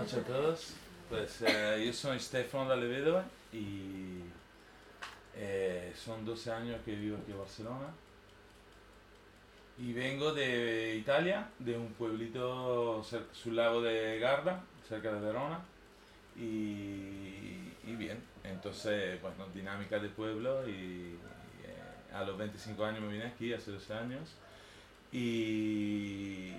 noches a todos. Pues eh, yo soy Stefano D'Alevedo y eh, son 12 años que vivo aquí en Barcelona. Y vengo de Italia, de un pueblito sul lago de Garda, cerca de Verona. Y, y bien, entonces, bueno, dinámica de pueblo y, eh, a los 25 años me vine aquí, hace 12 años. Y,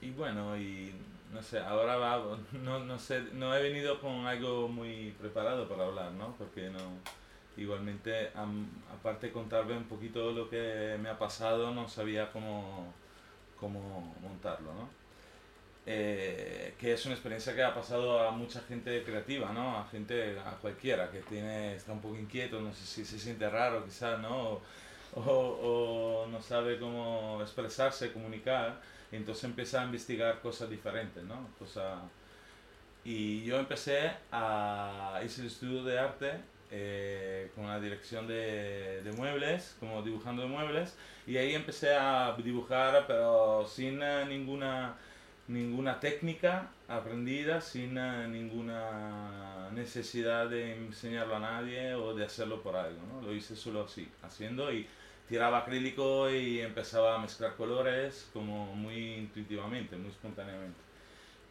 y bueno, y no sé, ahora va, no, no sé, no he venido con algo muy preparado para hablar, ¿no? Porque no, igualmente, aparte de contarme un poquito lo que me ha pasado, no sabía cómo, cómo montarlo, ¿no? Eh, que es una experiencia que ha pasado a mucha gente creativa, ¿no? A gente, a cualquiera que tiene, está un poco inquieto, no sé si se siente raro quizás, ¿no? O no sabe cómo expresarse, comunicar entonces empieza a investigar cosas diferentes, ¿no? Cosa... Y yo empecé a... hice el estudio de arte eh, con la dirección de, de, muebles, como dibujando de muebles, y ahí empecé a dibujar, pero sin eh, ninguna, ninguna técnica aprendida, sin eh, ninguna necesidad de enseñarlo a nadie o de hacerlo por algo, ¿no? Lo hice solo así, haciendo y tiraba acrílico y empezaba a mezclar colores como muy intuitivamente, muy espontáneamente.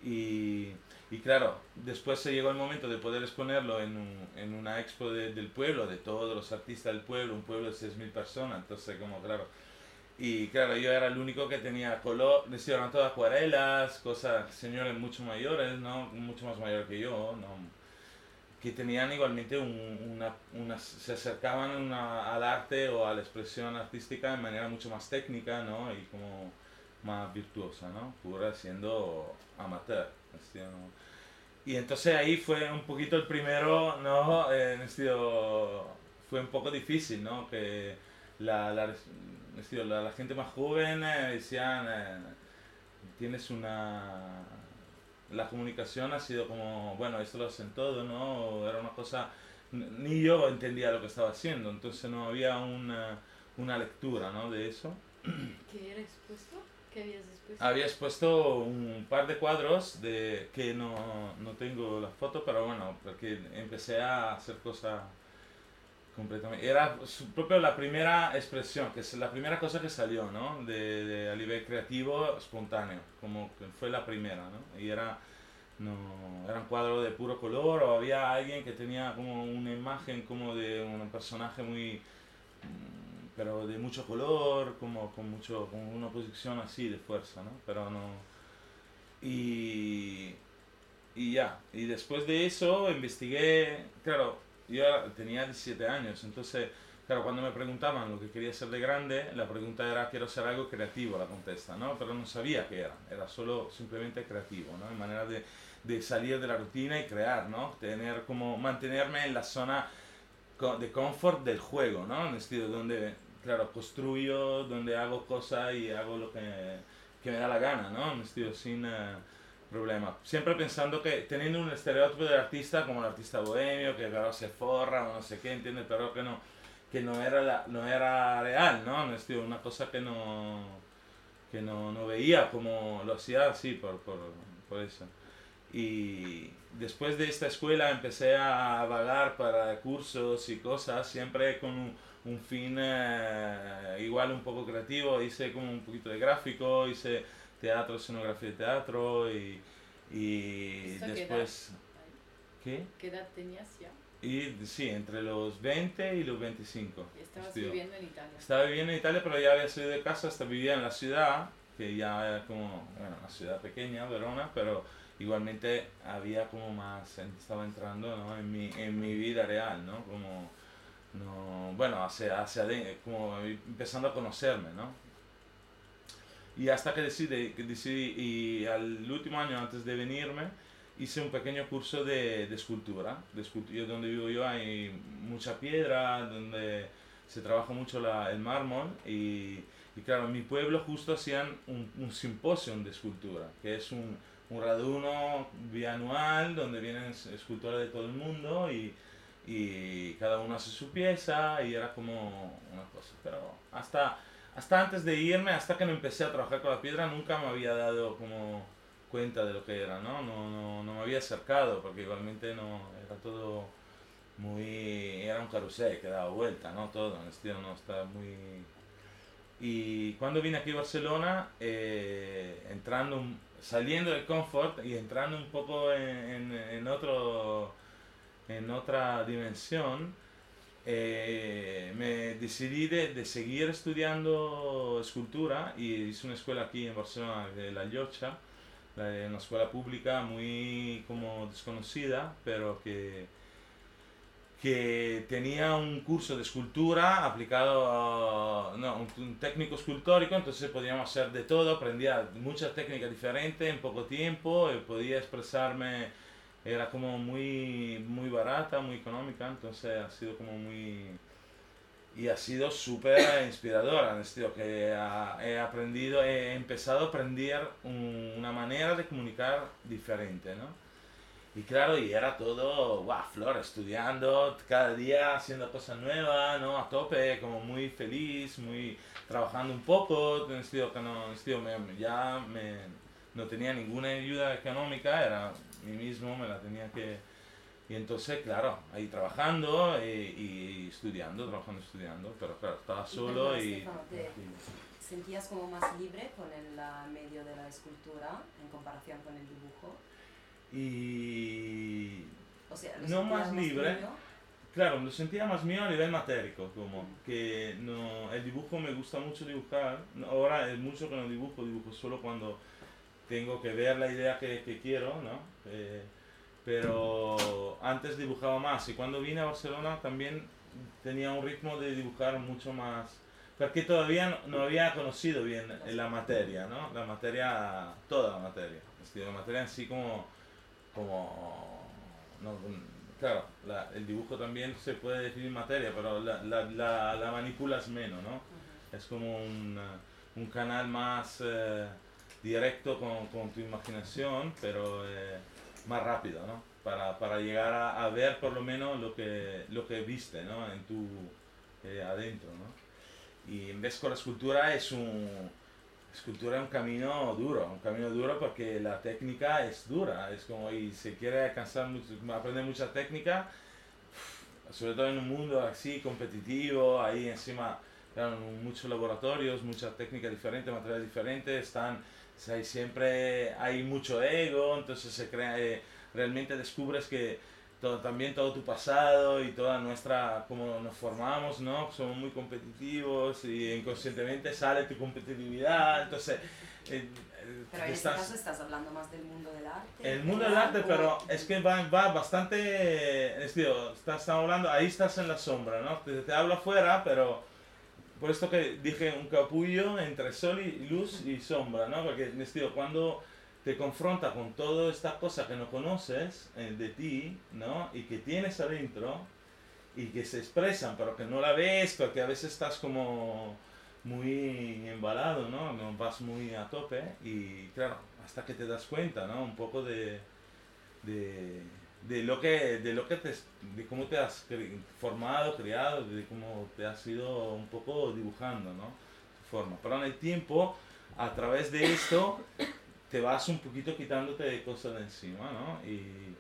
Y, y claro, después se llegó el momento de poder exponerlo en, un, en una expo del pueblo, de todos los artistas del pueblo, un pueblo de 6.000 personas, entonces como claro, y claro, yo era el único que tenía color, decían todas acuarelas, cosas, señores mucho mayores, ¿no? Mucho más mayores que yo, ¿no? Que tenían igualmente una, una, se acercaban al arte o a la expresión artística de manera mucho más técnica, ¿no? Y como más virtuosa, ¿no? Pura siendo amateur. Y entonces ahí fue un poquito el primero, ¿no? En estilo, fue un poco difícil, ¿no? Que la, la, la, la gente más joven eh, decían, eh, tienes una la comunicación ha sido como, bueno, esto lo hacen todo, ¿no? Era una cosa, ni yo entendía lo que estaba haciendo, entonces no había una, una lectura, ¿no? De eso. ¿Qué era expuesto? ¿Qué habías expuesto? Había expuesto un par de cuadros de que no, no tengo la foto, pero bueno, porque empecé a hacer cosas completamente. Era su, propio la primera expresión, que es la primera cosa que salió, ¿no? De, a nivel creativo, espontáneo, como fue la primera, ¿no? Y era, no, era un cuadro de puro color o había alguien que tenía como una imagen como de un personaje muy mm, pero de mucho color, como con mucho con una posición así de fuerza, ¿no? Pero no y y ya, y después de eso investigué, claro, yo tenía 17 años, entonces, claro, cuando me preguntaban lo que quería ser de grande, la pregunta era, quiero ser algo creativo, la contesta, ¿no? Pero no sabía qué era, era solo simplemente creativo, ¿no? En manera de, de salir de la rutina y crear, ¿no? Tener como, mantenerme en la zona de confort del juego, ¿no? En estilo donde, claro, construyo, donde hago cosas y hago lo que, que me da la gana, ¿no? En estilo sin... Uh, problema. Siempre pensando que teniendo un estereotipo del artista como el artista bohemio, que claro se forra o no sé qué, ¿entiendes? Pero que no, que no era, la, no era real, ¿no? Es una cosa que no, que no, no veía como lo hacía así por, por, por, eso. Y después de esta escuela empecé a vagar para cursos y cosas, siempre con un, un fin eh, igual un poco creativo. Hice como un poquito de gráfico, hice teatro, escenografía de teatro y, y después... ¿Qué? ¿Qué edad tenías ya? Y sí, entre los 20 y los 25. ¿Y estabas viviendo en Italia? Estaba viviendo en Italia, pero ya había salido de casa, hasta vivía en la ciudad, que ya era como, bueno, una ciudad pequeña, Verona, pero igualmente había como más, estaba entrando ¿no? en, mi, en mi vida real, ¿no? Como, no, bueno, hacia, hacia como empezando a conocerme, ¿no? Y hasta que decidí, decidí, y al último año antes de venirme, hice un pequeño curso de, de escultura. De escultura. Donde vivo yo hay mucha piedra, donde se trabaja mucho la, el mármol y, y, claro, en mi pueblo justo hacían un, un simposio de escultura, que es un, un raduno bianual donde vienen escultores de todo el mundo y, y cada uno hace su pieza y era como una cosa. Pero hasta hasta antes de irme, hasta que no empecé a trabajar con la piedra, nunca me había dado como cuenta de lo que era, ¿no? No, no, no me había acercado porque igualmente no era todo muy... era un carrusel que daba vuelta, ¿no? Todo, en estilo no está muy... Y cuando vine aquí a Barcelona, eh, entrando, saliendo del confort y entrando un poco en, en, otro, en otra dimensión, eh, me decidí de, de, seguir estudiando escultura y hice una escuela aquí en Barcelona, de La Llocha, una escuela pública muy como desconocida, pero que, que tenía un curso de escultura aplicado, no, un, técnico escultórico, entonces podíamos hacer de todo, aprendía muchas técnicas diferentes en poco tiempo, y podía expresarme era como muy, muy barata, muy económica, entonces ha sido como muy... Y ha sido súper inspiradora, en el sentido que he aprendido, he empezado a aprender una manera de comunicar diferente, ¿no? Y claro, y era todo, guau, flor, estudiando cada día, haciendo cosas nuevas, ¿no? A tope, como muy feliz, muy trabajando un poco, en el sentido que no, en el sentido ya me, no tenía ninguna ayuda económica, era mí mismo, me la tenía que... Y entonces, claro, ahí trabajando y, estudiando, trabajando, estudiando, pero claro, estaba solo y... ¿Te sentías como más libre con el medio de la escultura en comparación con el dibujo? Y... O sea, no más libre. claro, lo sentía más mío a nivel matérico, como que no, el dibujo me gusta mucho dibujar. Ahora es mucho que no dibujo, dibujo solo cuando tengo que ver la idea que, que quiero, ¿no? Eh, pero antes dibujaba más y cuando vine a Barcelona también tenía un ritmo de dibujar mucho más, porque todavía no, había conocido bien la materia, ¿no? La materia, toda la materia, la materia en sí como, como no, claro, la, el dibujo también se puede definir materia, pero la, la, la, manipulas menos, ¿no? Es como un, un canal más... Eh, directo con, con tu imaginación, pero eh, más rápido, ¿no? Para, para llegar a, a, ver por lo menos lo que, lo que viste, ¿no? En tu eh, adentro, ¿no? Y en vez con la escultura es un escultura es un camino duro, un camino duro porque la técnica es dura, es como y se quiere alcanzar mucho, aprender mucha técnica, sobre todo en un mundo así competitivo, ahí encima claro, muchos laboratorios, muchas técnicas diferentes, materiales diferentes, están hay siempre hay mucho ego, entonces se crea, eh, realmente descubres que todo, también todo tu pasado y toda nuestra, como nos formamos, ¿no? Somos muy competitivos y inconscientemente sale tu competitividad, entonces... Eh, eh, pero en este caso estás hablando más del mundo del arte. El mundo del arte, pero es que va, va bastante, es decir, estás hablando, ahí estás en la sombra, ¿no? Te, te hablo afuera, pero por esto que dije un capullo entre sol y luz y sombra, ¿no? Porque, estilo, cuando te confronta con toda esta cosa que no conoces eh, de ti, ¿no? Y que tienes adentro y que se expresan, pero que no la ves, porque a veces estás como muy embalado, ¿no? Vas muy a tope y claro, hasta que te das cuenta, ¿no? Un poco de, de de lo que de lo que te de cómo te has formado criado de cómo te has ido un poco dibujando no tu forma. Pero en el tiempo a través de esto te vas un poquito quitándote de cosas de encima no y,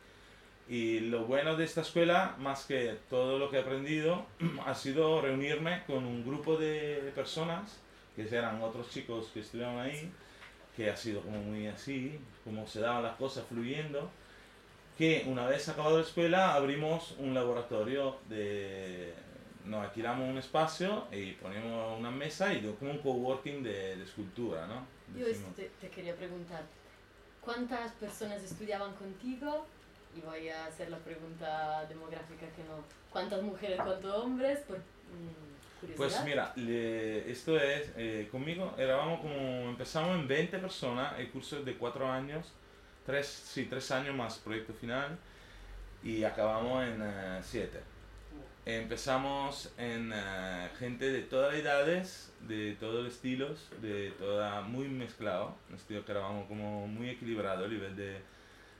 y lo bueno de esta escuela más que todo lo que he aprendido ha sido reunirme con un grupo de personas que eran otros chicos que estuvieron ahí que ha sido como muy así como se daban las cosas fluyendo que una vez acabado la escuela abrimos un laboratorio de... Nos alquilamos un espacio y ponemos una mesa y como un coworking de, de escultura, ¿no? Yo te, te, quería preguntar, ¿cuántas personas estudiaban contigo? Y voy a hacer la pregunta demográfica que no. ¿Cuántas mujeres, cuántos hombres? Por, mm, pues mira, esto es, eh, conmigo éramos como, empezamos en 20 personas, el curso es de 4 años tres, sí, tres años más proyecto final y acabamos en uh, siete. Empezamos en uh, gente de todas las edades, de todos los estilos, de toda, muy mezclado, un estilo que éramos como muy equilibrado a nivel de,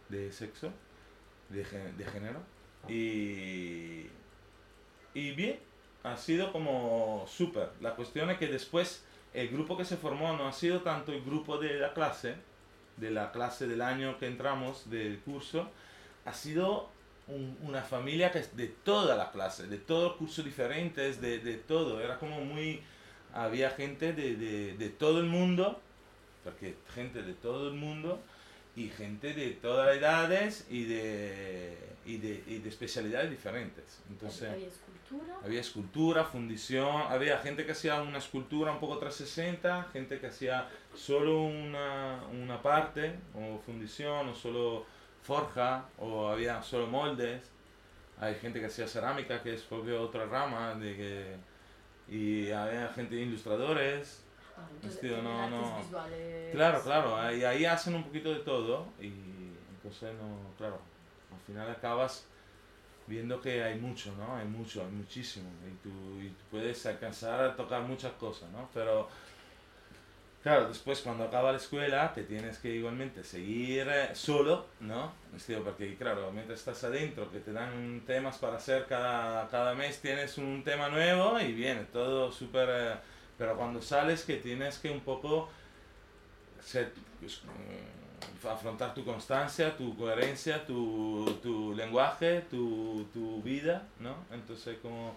de sexo, de, de género. Y, y bien, ha sido como súper. La cuestión es que después el grupo que se formó no ha sido tanto el grupo de la clase, de la clase del año que entramos del curso ha sido un- una familia que es de toda la clase, de todos los cursos diferentes, de, de todo. Era como muy... Había gente de, de, de todo el mundo, porque gente de todo el mundo y gente de todas las edades y de, y de, y de especialidades diferentes. Entonces... Había escultura. Había escultura, fundición, había gente que hacía una escultura un poco 360, gente que hacía solo una, una parte, o fundición, o solo forja, o había solo moldes. Hay gente que hacía cerámica, que es propio otra rama, de que, y había gente ilustradores. Entonces, Vestido, no, no. visuales. Claro, claro, ahí, ahí hacen un poquito de todo, y entonces no, claro, al final acabas viendo que hay mucho, ¿no? Hay mucho, hay muchísimo. Y tú, y tú puedes alcanzar a tocar muchas cosas, ¿no? Pero, claro, después cuando acaba la escuela te tienes que igualmente seguir eh, solo, ¿no? Porque, claro, mientras estás adentro, que te dan temas para hacer cada, cada mes, tienes un tema nuevo y viene todo súper... eh, pero cuando sales que tienes que un poco ser, pues, mm, afrontar tu constancia, tu coherencia, tu, tu lenguaje, tu, tu vida, ¿no? Entonces como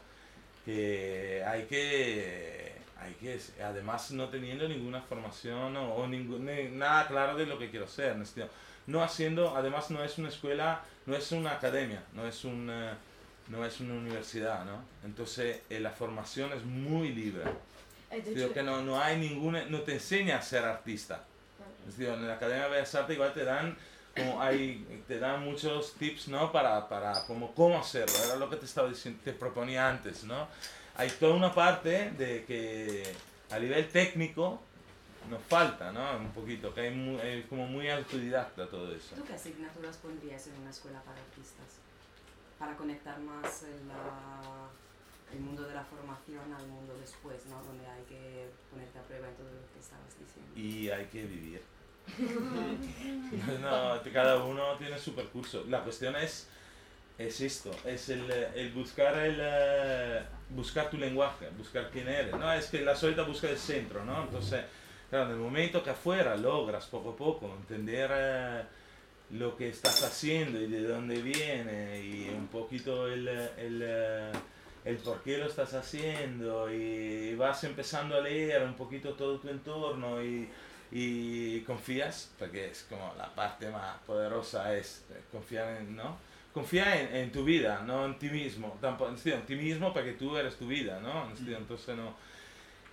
que hay que, hay que, además no teniendo ninguna formación o, o ningún, ni- nada claro de lo que quiero ser, ¿no? Este, no haciendo, además no es una escuela, no es una academia, no es una, no es una universidad, ¿no? Entonces eh, la formación es muy libre. Eh, Digo que no, no hay ninguna, no te enseña a ser artista. Es decir, en la Academia de Bellas Artes igual te dan, como hay, te dan muchos tips, ¿no? Para, para como cómo hacerlo, era lo que te estaba diciendo, te proponía antes, ¿no? Hay toda una parte de que a nivel técnico nos falta, ¿no? Un poquito, que hay, mu- es como muy autodidacta todo eso. ¿Tú qué asignaturas pondrías en una escuela para artistas? Para conectar más el, la- el mundo de la formación al mundo después, ¿no? Donde hay que ponerte a prueba en todo lo que estabas diciendo. y hay que vivir. no, cada uno tiene su percurso. La cuestión es, es esto, es el, eh, el buscar el eh, buscar tu lenguaje, buscar quién eres. No, es que la solita busca el centro, ¿no? Entonces, claro, en el momento que afuera logras poco a poco entender eh, lo que estás haciendo y de dónde viene y un poquito el, el, eh, el por qué lo estás haciendo y vas empezando a leer un poquito todo tu entorno y, y confías, porque es como la parte más poderosa es confiar en, ¿no? Confía en, en tu vida, no en ti mismo, tampoco, en ti mismo porque tú eres tu vida, ¿no? Entonces no,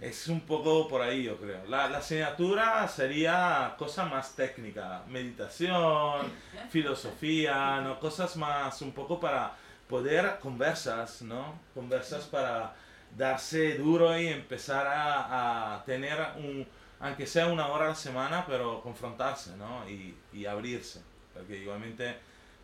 es un poco por ahí yo creo. La, la asignatura sería cosa más técnica, meditación, filosofía, ¿no? Cosas más un poco para poder conversas, ¿no? Conversas para darse duro y empezar a, a tener un, aunque sea una hora a la semana, pero confrontarse, ¿no? Y, y abrirse, porque igualmente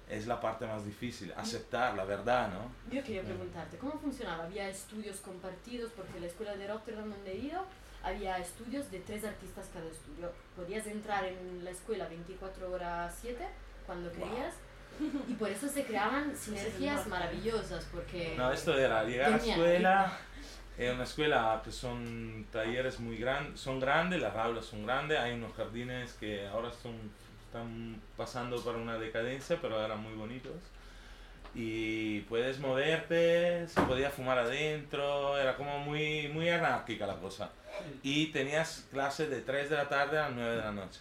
es la parte más difícil, aceptar la verdad, ¿no? Yo quería preguntarte, ¿cómo funcionaba? ¿Había estudios compartidos? Porque la escuela de Rotterdam donde he ido, había estudios de tres artistas cada estudio. Podías entrar en la escuela 24 horas 7 cuando querías. Y por eso se creaban sinergias maravillosas, porque... No, esto era llegar a la escuela, es una escuela que son talleres muy grandes, son grandes, las aulas son grandes, hay unos jardines que ahora son, están pasando por una decadencia, pero eran muy bonitos. Y puedes moverte, se podía fumar adentro, era como muy, muy anárquica la cosa. Y tenías clases de 3 de la tarde a 9 de la noche,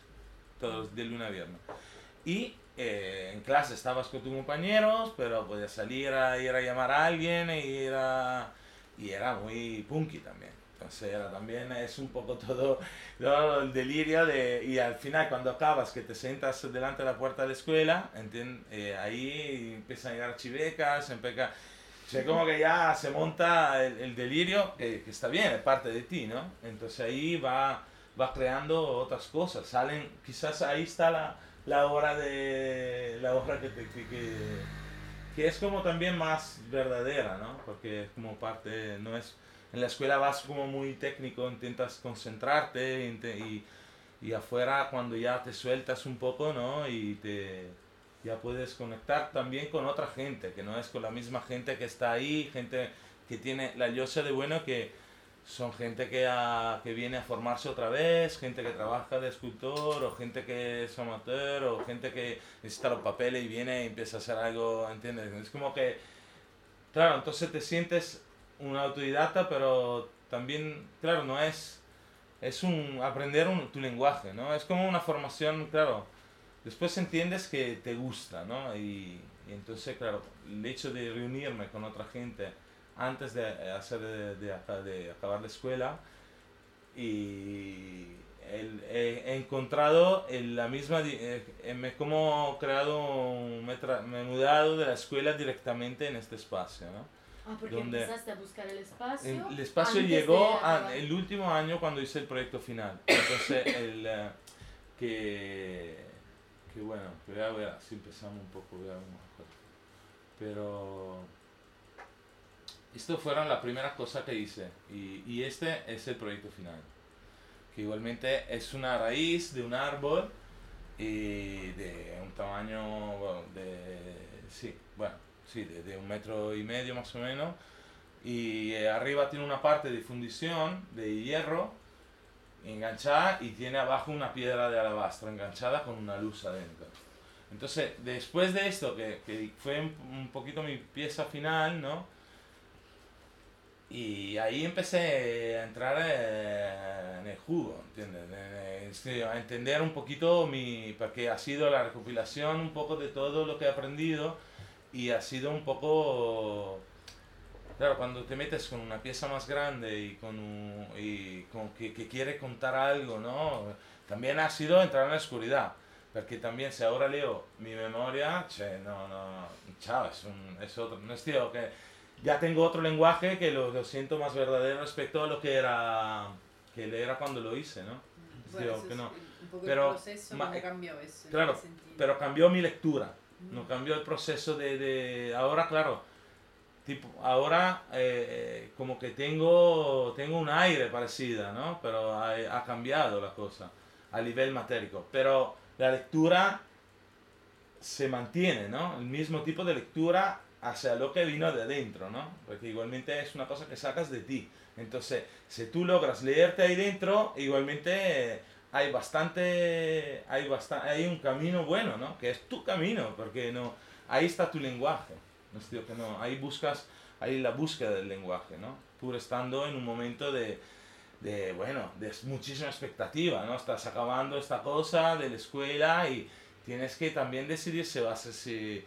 todos de lunes a viernes. Y eh, en clase estabas con tus compañeros, pero podías salir a ir a llamar a alguien y era, y era muy punky también. Entonces era también es un poco todo, todo el delirio de, y al final cuando acabas que te sientas delante de la puerta de la escuela, eh, ahí empiezan a llegar chivecas, empieza, o sea, como que ya se monta el, el delirio, que, que está bien, es parte de ti, ¿no? Entonces ahí va, va creando otras cosas, salen, quizás ahí está la, la hora de, la hora que, te, que, que, es como también más verdadera, ¿no? Porque es como parte, no es, en la escuela vas como muy técnico, intentas concentrarte y, y afuera cuando ya te sueltas un poco, ¿no? Y te, ya puedes conectar también con otra gente, que no es con la misma gente que está ahí, gente que tiene la yosa de bueno que son gente que, ha- que viene a formarse otra vez, gente que trabaja de escultor, o gente que es amateur, o gente que necesita los papeles y viene y empieza a hacer algo, ¿entiendes? Es como que, claro, entonces te sientes un autodidacta, pero también, claro, no es, es un aprender tu lenguaje, ¿no? Es como una formación, claro, después entiendes que te gusta, ¿no? Y entonces, claro, el hecho de reunirme con otra gente antes de eh, hacer de, de de acabar la escuela y el- he, he encontrado en la misma eh, me he como creado me, tra- me he mudado de la escuela directamente en este espacio ¿no? Ah, porque ¿Dónde? empezaste a buscar el espacio. El, el espacio llegó a- el último año cuando hice el proyecto final. Entonces, el, eh, que, que bueno, que si empezamos un poco. voy a ver mejor. Pero esto fueron las primeras cosas que hice. Y, y este es el proyecto final. Que igualmente es una raíz de un árbol y de un tamaño bueno, de sí bueno sí de, de un metro y medio más o menos y arriba tiene una parte de fundición de hierro enganchada y tiene abajo una piedra de alabastro enganchada con una luz adentro entonces después de esto que, que fue un poquito mi pieza final no y ahí empecé a entrar eh, en el jugo, ¿entiendes? A entender un poquito mi... porque ha sido la recopilación un poco de todo lo que he aprendido y ha sido un poco... Claro, cuando te metes con una pieza más grande y con, un, y con que, que quiere contar algo, ¿no? También ha sido entrar en la oscuridad. Porque también si ahora leo mi memoria, che, no, no, chao, es, un, es otro, no es tío, que ya tengo otro lenguaje que lo, lo siento más verdadero respecto a lo que era, que era cuando lo hice, ¿no? Bueno, eso que no. un poco Pero, el proceso ma- cómo cambió eso. claro. Pero cambió mi lectura, no Mm. cambió el proceso de, de ahora, claro, tipo, ahora eh, como que tengo, tengo un aire parecida, ¿no? Pero ha, ha cambiado la cosa a nivel matérico. Pero la lectura se mantiene, ¿no? El mismo tipo de lectura hacia lo que vino de adentro, ¿no? Porque igualmente es una cosa que sacas de ti. Entonces, si tú logras leerte ahí dentro, igualmente eh, hay bastante, hay bastante, hay un camino bueno, ¿no? Que es tu camino, porque no, ahí está tu lenguaje. No decir, que no, ahí buscas, ahí la búsqueda del lenguaje, ¿no? Tú estando en un momento de, de, bueno, de muchísima expectativa, ¿no? Estás acabando esta cosa de la escuela y tienes que también decidir si vas a si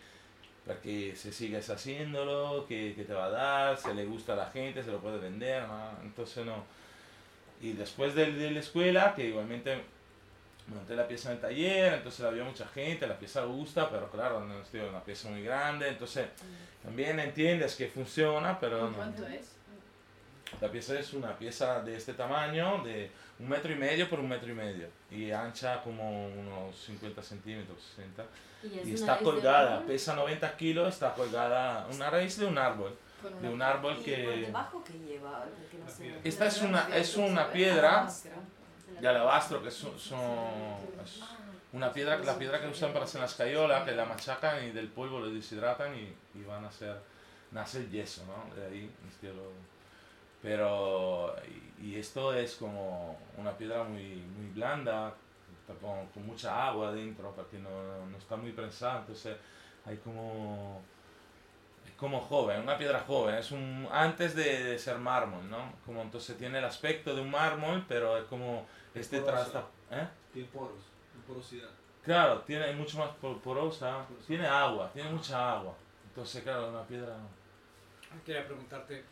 porque si sigues haciéndolo, qué, qué te va a dar, si le gusta a la gente, se lo puede vender, ¿no? Entonces no. Y después de, de la escuela, que igualmente monté la pieza en el taller, entonces había mucha gente, la pieza gusta, pero claro, no es una pieza muy grande, entonces también entiendes que funciona, pero no. ¿Cuánto es? La pieza es una pieza de este tamaño, de un metro y medio por un metro y medio, y ancha como unos 50 centímetros, 60. Y, es Y está colgada, pesa 90 kilos, está colgada una raíz de un árbol, de un árbol ¿Y por que... qué lleva? Porque no sé. Esta es una, es una piedra de alabastro, que son, son- es una piedra, la piedra que usan para hacer las cayolas, que la machacan y del polvo lo deshidratan y, y van a hacer, nace el yeso, ¿no? De ahí, este, lo- pero, y, esto es como una piedra muy, muy blanda, con, con mucha agua dentro, porque no, no está muy prensada, entonces hay como, es como joven, una piedra joven, es un, antes de, de ser mármol, ¿no? Como entonces tiene el aspecto de un mármol, pero es como este trasta, ¿eh? Tiene poros, tiene porosidad. Claro, tiene es mucho más por- porosa, tiene agua, tiene mucha agua. Entonces, claro, una piedra... Quería preguntarte,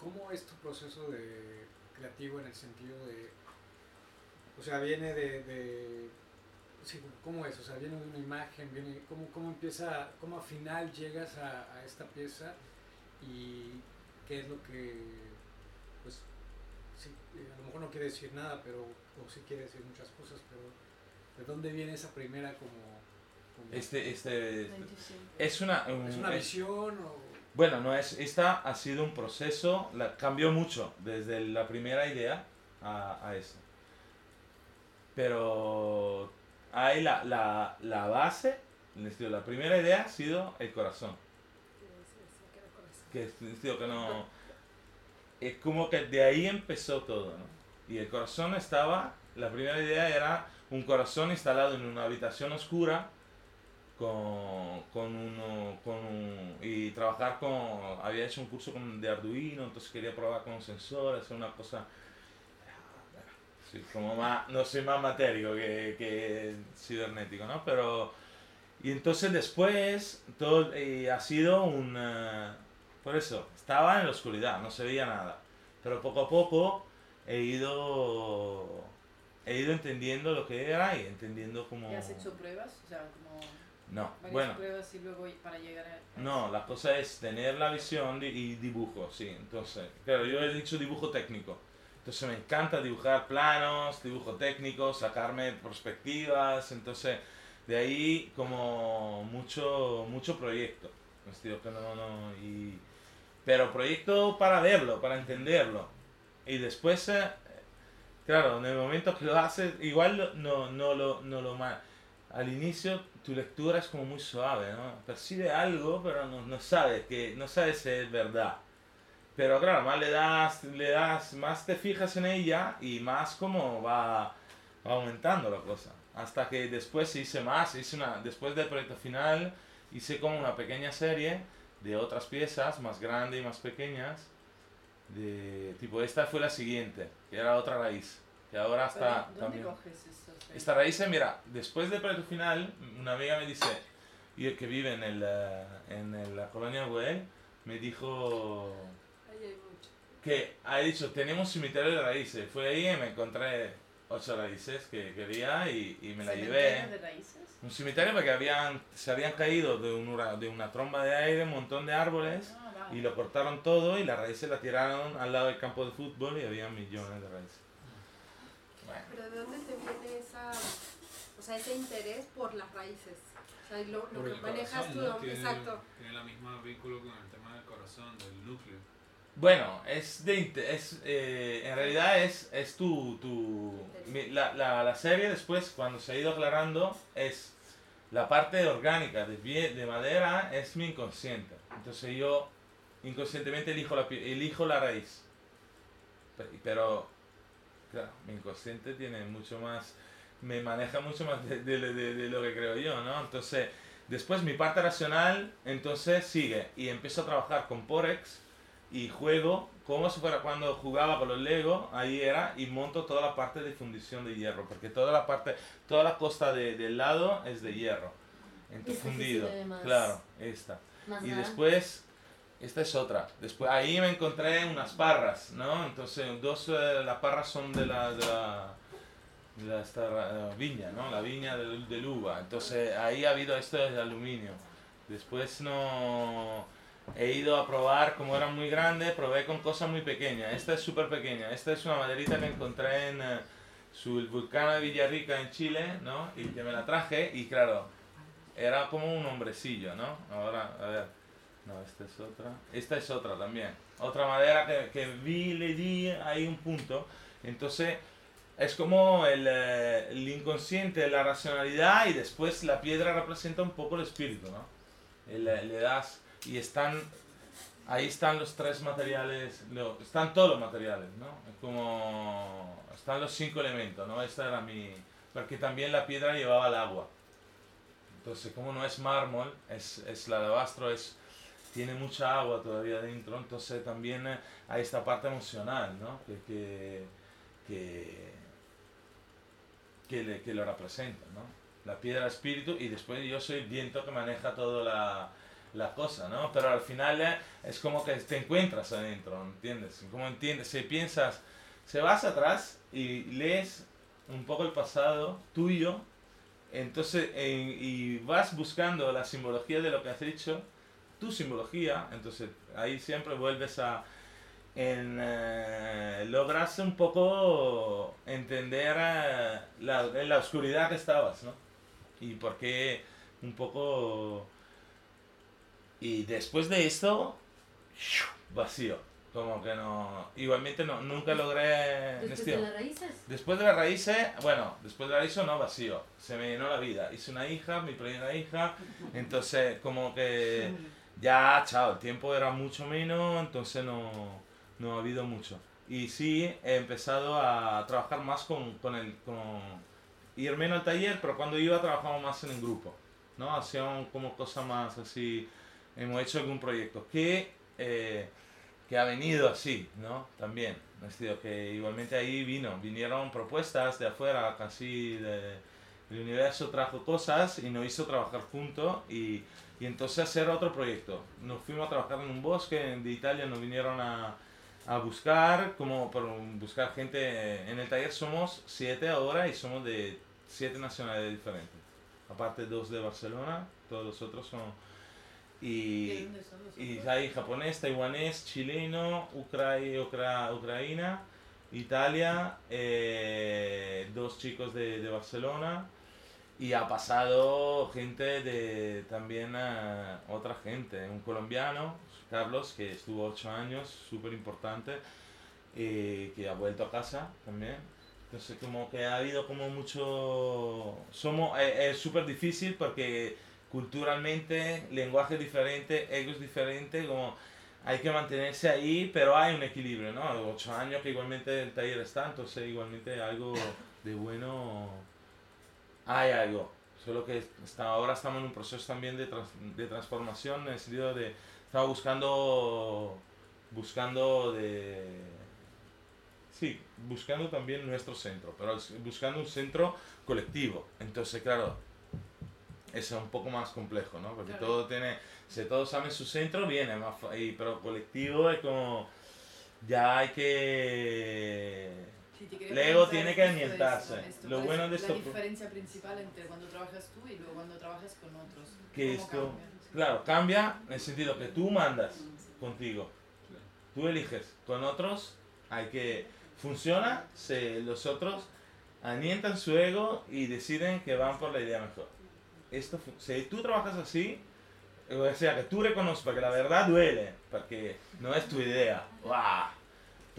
¿cómo es tu proceso de creativo en el sentido de, o sea, viene de, de sí, ¿cómo es? O sea, viene de una imagen, viene, ¿cómo, cómo empieza, cómo al final llegas a, a esta pieza y qué es lo que, pues, sí, eh, a lo mejor no quiere decir nada, pero, o sí quiere decir muchas cosas, pero ¿de dónde viene esa primera como... como- Este, este, es una... un- ¿Es una es- visión o...? Bueno, no es, esta ha sido un proceso, la, cambió mucho desde la primera idea a, a esta. Pero hay la, la, la base, la primera idea ha sido el corazón. Que estilo que no... es como que de ahí empezó todo, ¿no? Y el corazón estaba, la primera idea era un corazón instalado en una habitación oscura con, con uno, con un- y trabajar con, había hecho un curso con, de Arduino, entonces quería probar con sensores, hacer una cosa, sí, como más, no soy más matérico que, que cibernético, ¿no? Pero, y entonces después, todo, y ha sido un, eh, por eso, estaba en la oscuridad, no se veía nada, pero poco a poco he ido, he ido entendiendo lo que era y entendiendo cómo... ¿Y has hecho pruebas? O sea, como No, varias bueno. pruebas y luego para llegar a... No, la cosa es tener la visión y dibujo, sí. Entonces, claro, yo he dicho dibujo técnico. Entonces me encanta dibujar planos, dibujo técnico, sacarme perspectivas. Entonces, de ahí como mucho, mucho proyecto. Que no, no, y... Pero proyecto para verlo, para entenderlo. Y después, eh, claro, en el momento que lo haces, igual no, no lo, no lo ma- al inicio tu lectura es como muy suave, ¿no? Percibe algo, pero no, no sabes que no sabes si es verdad. Pero claro, más le das, le das, más te fijas en ella y más como va, va aumentando la cosa. Hasta que después hice más, hice una, después del proyecto final, hice como una pequeña serie de otras piezas, más grandes y más pequeñas. De, tipo, esta fue la siguiente, que era otra raíz. Que ahora está ¿Dónde también. coges Esta raíz, mira, después del proyecto final, una amiga me dice, y el que vive en, el, eh, en la colonia Güell, me dijo que ha dicho, tenemos cementerio de raíces. Fue ahí y me encontré ocho raíces que quería y, y me la ¿Cementerio llevé. de raíces? Un cementerio porque habían, se habían caído de, un de una tromba de aire un montón de árboles Ah, vale. y lo cortaron todo y las raíces la tiraron al lado del campo de fútbol y había millones de raíces. Bueno. Pero ¿de dónde te esa, o sea, ese interés por las raíces? O sea, lo, lo que manejas corazón, tú, ¿no? Tiene, exacto. tiene la misma vínculo con el tema del corazón, del núcleo. Bueno, es de es eh, en realidad es, es tu, tu mi- la, la, la serie después cuando se ha ido aclarando es la parte orgánica de pie de madera es mi inconsciente. Entonces yo inconscientemente elijo la pi- elijo la raíz. Pe- Pero claro, mi inconsciente tiene mucho más me maneja mucho más de, de- de- de lo que creo yo, ¿no? Entonces, después mi parte racional entonces sigue y empiezo a trabajar con Porex y juego como si fuera cuando jugaba con los Lego, ahí era, y monto toda la parte de fundición de hierro, porque toda la parte, toda la costa de- del lado es de hierro, entonces fundido, más- claro, esta. Más Y nada. después, esta es otra, después ahí me encontré unas parras, ¿no? Entonces, dos, eh, las parras son de la, de la, de la esta, eh, viña, ¿no? La viña del, del uva, entonces ahí ha habido esto de aluminio. Después no he ido a probar, como era muy grande, probé con cosas muy pequeñas. Esta es súper pequeña. Esta es una maderita que encontré en su, el volcán de Villarrica en Chile, ¿no? Y que me la traje y claro, era como un hombrecillo, ¿no? Ahora, a ver. No, esta es otra. Esta es otra también. Otra madera que, que vi, le di ahí un punto. Entonces, es como el, eh, el inconsciente, la racionalidad y después la piedra representa un poco el espíritu, ¿no? Eh, Le, das y están ahí están los tres materiales lo- están todos los materiales no como están los cinco elementos no esta era mi porque también la piedra llevaba el agua. Entonces como no es mármol es, es el alabastro es tiene mucha agua todavía dentro entonces también eh, hay esta parte emocional no que que, que, le- que lo representa no la piedra espíritu y después yo soy el viento que maneja toda la, la cosa, ¿no? Pero al final eh, es como que te encuentras adentro, ¿entiendes? Como entiendes, si piensas, se vas atrás y lees un poco el pasado tuyo, entonces, en- y vas buscando la simbología de lo que has hecho, tu simbología, entonces ahí siempre vuelves a, en, eh, logras un poco entender eh, la, la oscuridad que estabas, ¿no? Y por qué un poco... Y después de esto, vacío. Como que no... Igualmente no, nunca logré... Después de las raíces. Después de las raíces, bueno, después de las raíces no, vacío. Se me llenó la vida. Hice una hija, mi primera hija. Entonces, como que ya, chao, el tiempo era mucho menos, entonces no, no ha habido mucho. Y sí he empezado a trabajar más con, con el... Con, ir menos al taller, pero cuando iba trabajamos más en el grupo, ¿no? Hacíamos como cosas más así, hemos hecho algún proyecto que, eh, que ha venido así, ¿no? También, decir, que igualmente ahí vino, vinieron propuestas de afuera, casi de, el universo trajo cosas y nos hizo trabajar juntos y, y entonces hacer otro proyecto. Nos fuimos a trabajar en un bosque de Italia, nos vinieron a, a buscar, como por buscar gente. En el taller somos siete ahora y somos de siete nacionalidades diferentes. Aparte dos de Barcelona, todos los otros son... ¿De Y, y hay japonés, taiwanés, chileno, Ucrai- Ucra- Ucraina, Italia, eh, dos chicos de, de Barcelona y ha pasado gente de también otra gente, un colombiano, Carlos, que estuvo ocho años, súper importante, eh, que ha vuelto a casa también. Entonces como que ha habido como mucho... Somos, eh, es súper difícil porque culturalmente, lenguaje diferente, egos diferentes, como hay que mantenerse ahí, pero hay un equilibrio, ¿no? Ocho años que igualmente el taller está, entonces igualmente algo de bueno hay algo. Solo que ahora estamos en un proceso también de, trans- de transformación en el sentido de estamos buscando buscando de sí buscando también nuestro centro pero buscando un centro colectivo entonces claro eso es un poco más complejo no porque Claro. todo tiene si todos saben su centro viene más pero colectivo es como ya hay que Preguntar tiene que ambientarse. esto, esto, Lo ¿cuál bueno de esto- La diferencia principal entre cuando trabajas tú y luego cuando trabajas con otros. Que ¿Cómo esto- cambia? Claro, cambia en el sentido que tú mandas contigo. Tú eliges. Con otros hay que... Funciona, se, los otros anientan su ego y deciden que van por la idea mejor. Esto, si tú trabajas así, o sea, que tú reconoces, porque la verdad duele, porque no es tu idea. ¡Guau!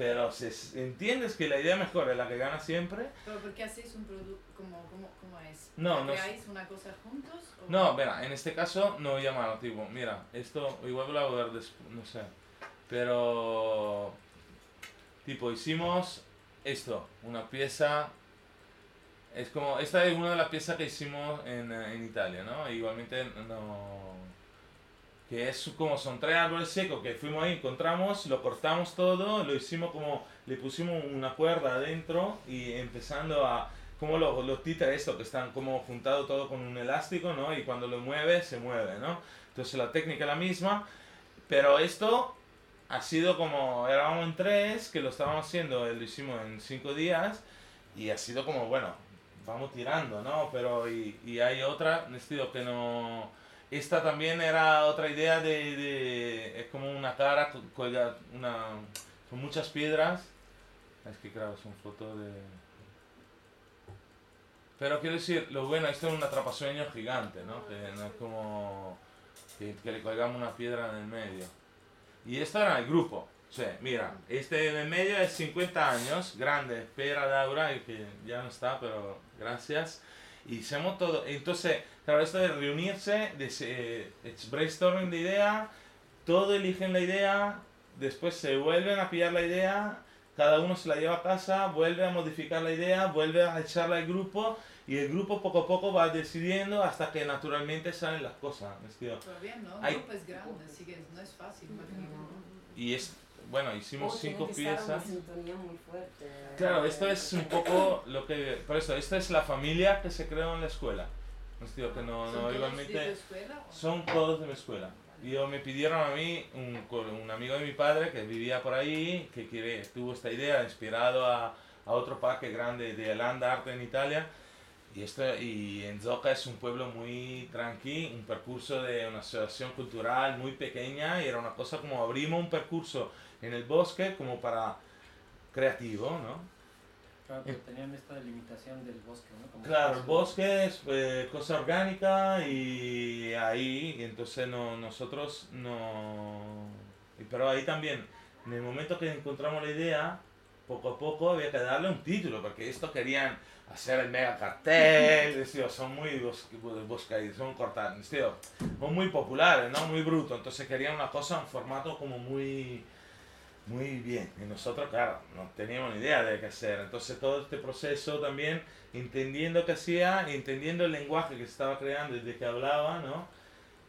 Pero si entiendes que la idea mejor es la que gana siempre, Pero ¿por qué hacéis un producto? ¿Cómo, cómo, ¿Cómo es? No, no es- ¿Creáis una cosa juntos? o- No, mira, en este caso no llamaron, tipo, mira, esto igual lo hago ver después, no sé. Pero, tipo, hicimos esto, una pieza. Es como, esta es una de las piezas que hicimos en, en Italia, ¿no? Igualmente, no. Que es como son tres árboles secos que fuimos ahí, encontramos, lo cortamos todo, lo hicimos como, le pusimos una cuerda adentro y empezando a, como los, los títeres estos que están como juntados todo con un elástico, ¿no? Y cuando lo mueve, se mueve, ¿no? Entonces la técnica es la misma, pero esto ha sido como, éramos en tres, que lo estábamos haciendo, eh, lo hicimos en cinco días, y ha sido como, bueno, vamos tirando, ¿no? Pero, y, y hay otra, estilo que no... Esta también era otra idea de, de es como una cara colga, una, con muchas piedras. Es que claro, son fotos de... Pero quiero decir, lo bueno, esto es un atrapasueño gigante, ¿no? Que no es como que, le colgamos una piedra en el medio. Y esto era el grupo. O mira, este en el medio es 50 años, grande, espera Laura, que ya no está, pero gracias. Y hicimos todo. Entonces, claro, esto de reunirse, de es brainstorming de idea, todos eligen la idea, después se vuelven a pillar la idea, cada uno se la lleva a casa, vuelve a modificar la idea, vuelve a echarla al grupo y el grupo poco a poco va decidiendo hasta que naturalmente salen las cosas. es Pero bien, ¿no? Un Hay- grupo es grande, así que no es fácil. Y es, bueno, hicimos Oh, tiene cinco que estar piezas. una sintonía muy fuerte. Claro, esto es un poco lo que... Por eso, esta es la familia que se creó en la escuela. Es decir, que no, ¿Son no, de igualmente... escuela? o- Son todos de mi escuela. Y yo me pidieron a mí, un, un amigo de mi padre que vivía por ahí, que quiere, tuvo esta idea, inspirado a, a otro parque grande de Landa Arte en Italia. Y, esto, y en Zoca es un pueblo muy tranqui, un percurso de una asociación cultural muy pequeña y era una cosa como abrimos un percurso en el bosque como para creativo, ¿no? Claro, pero tenían esta delimitación del bosque, ¿no? Como Claro, el bosque es eh, cosa orgánica y ahí, y entonces no, nosotros no... Pero ahí también, en el momento que encontramos la idea, poco a poco había que darle un título, porque esto querían hacer el mega cartel, decir, son muy bos- bosque, son cortados, es decir, son muy populares, ¿no? Muy bruto, entonces querían una cosa, un formato como muy muy bien. Y nosotros, claro, no teníamos ni idea de qué hacer. Entonces todo este proceso también, entendiendo qué hacía, entendiendo el lenguaje que se estaba creando desde que hablaba, ¿no?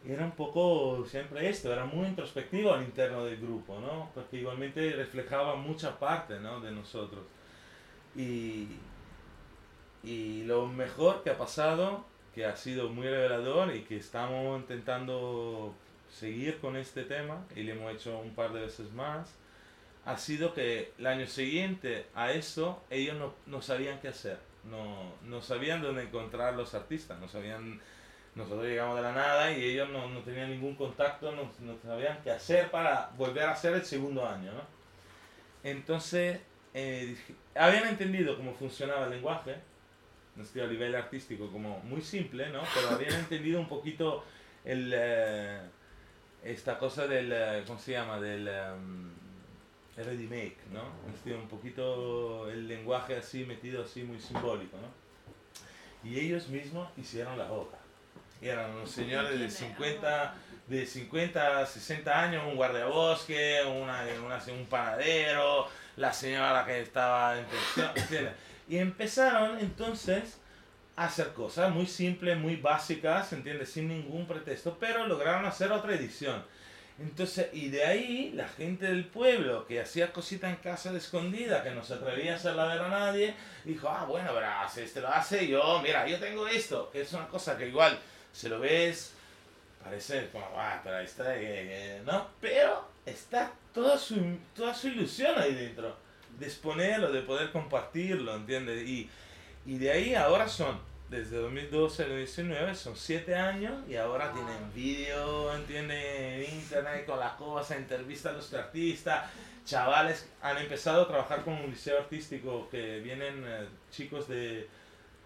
Era un poco siempre esto, era muy introspectivo al interno del grupo, ¿no? Porque igualmente reflejaba mucha parte, ¿no? De nosotros. Y, y lo mejor que ha pasado, que ha sido muy revelador y que estamos intentando seguir con este tema, y le hemos hecho un par de veces más, ha sido que el año siguiente a eso ellos no, no sabían qué hacer, no, no sabían dónde encontrar los artistas, no sabían, nosotros llegamos de la nada y ellos no, no tenían ningún contacto, no, no sabían qué hacer para volver a hacer el segundo año, ¿no? Entonces, eh, dije- habían entendido cómo funcionaba el lenguaje, no estoy a nivel artístico como muy simple, ¿no? Pero habían entendido un poquito el, eh, esta cosa del, eh, ¿cómo se llama? Del em, ready make, ¿no? Este, un poquito el lenguaje así metido así muy simbólico, ¿no? Y ellos mismos hicieron la obra. Eran unos señores de 50, de 50, 60 años, un guardiabosque, una, una- un panadero, la señora que estaba en pensión, etc. Y empezaron entonces a hacer cosas muy simples, muy básicas, ¿entiendes? Sin ningún pretexto, pero lograron hacer otra edición. Entonces, y de ahí la gente del pueblo que hacía cositas en casa de escondida, que no se atrevía a hacerla ver a nadie, dijo, ah, bueno, verás, este lo hace yo, mira, yo tengo esto, que es una cosa que igual, se lo ves, parece como, ah, pero ahí está, eh, eh", ¿no? Pero está toda su, toda su ilusión ahí dentro, de exponerlo, de poder compartirlo, ¿entiendes? Y, y de ahí ahora son, desde 2012 al 2019, son siete años y ahora tienen vídeo, ¿entiendes? En internet con las cosas, entrevistas a los artistas, chavales han empezado a trabajar con un liceo artístico que vienen eh, chicos de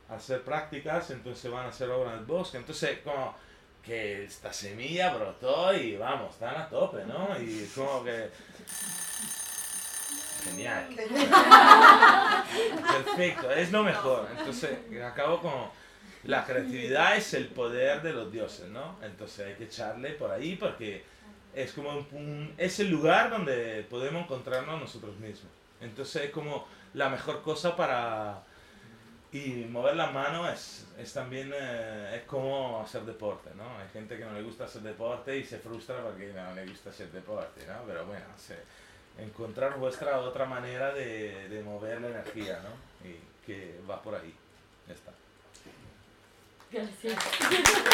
hacer prácticas, entonces van a hacer obras en el bosque, entonces como que esta semilla brotó y vamos, están a tope, ¿no? Y es como que... Genial. Perfecto, es lo mejor. Entonces, acabo con la creatividad es el poder de los dioses, ¿no? Entonces hay que echarle por ahí porque es como un, un- es el lugar donde podemos encontrarnos nosotros mismos. Entonces es como la mejor cosa para y mover la mano es, es también eh, es como hacer deporte, ¿no? Hay gente que no le gusta hacer deporte y se frustra porque no le gusta hacer deporte, ¿no? Pero bueno, se- encontrar vuestra otra manera de, de mover la energía, ¿no? Y que va por ahí. Ya está. Gracias.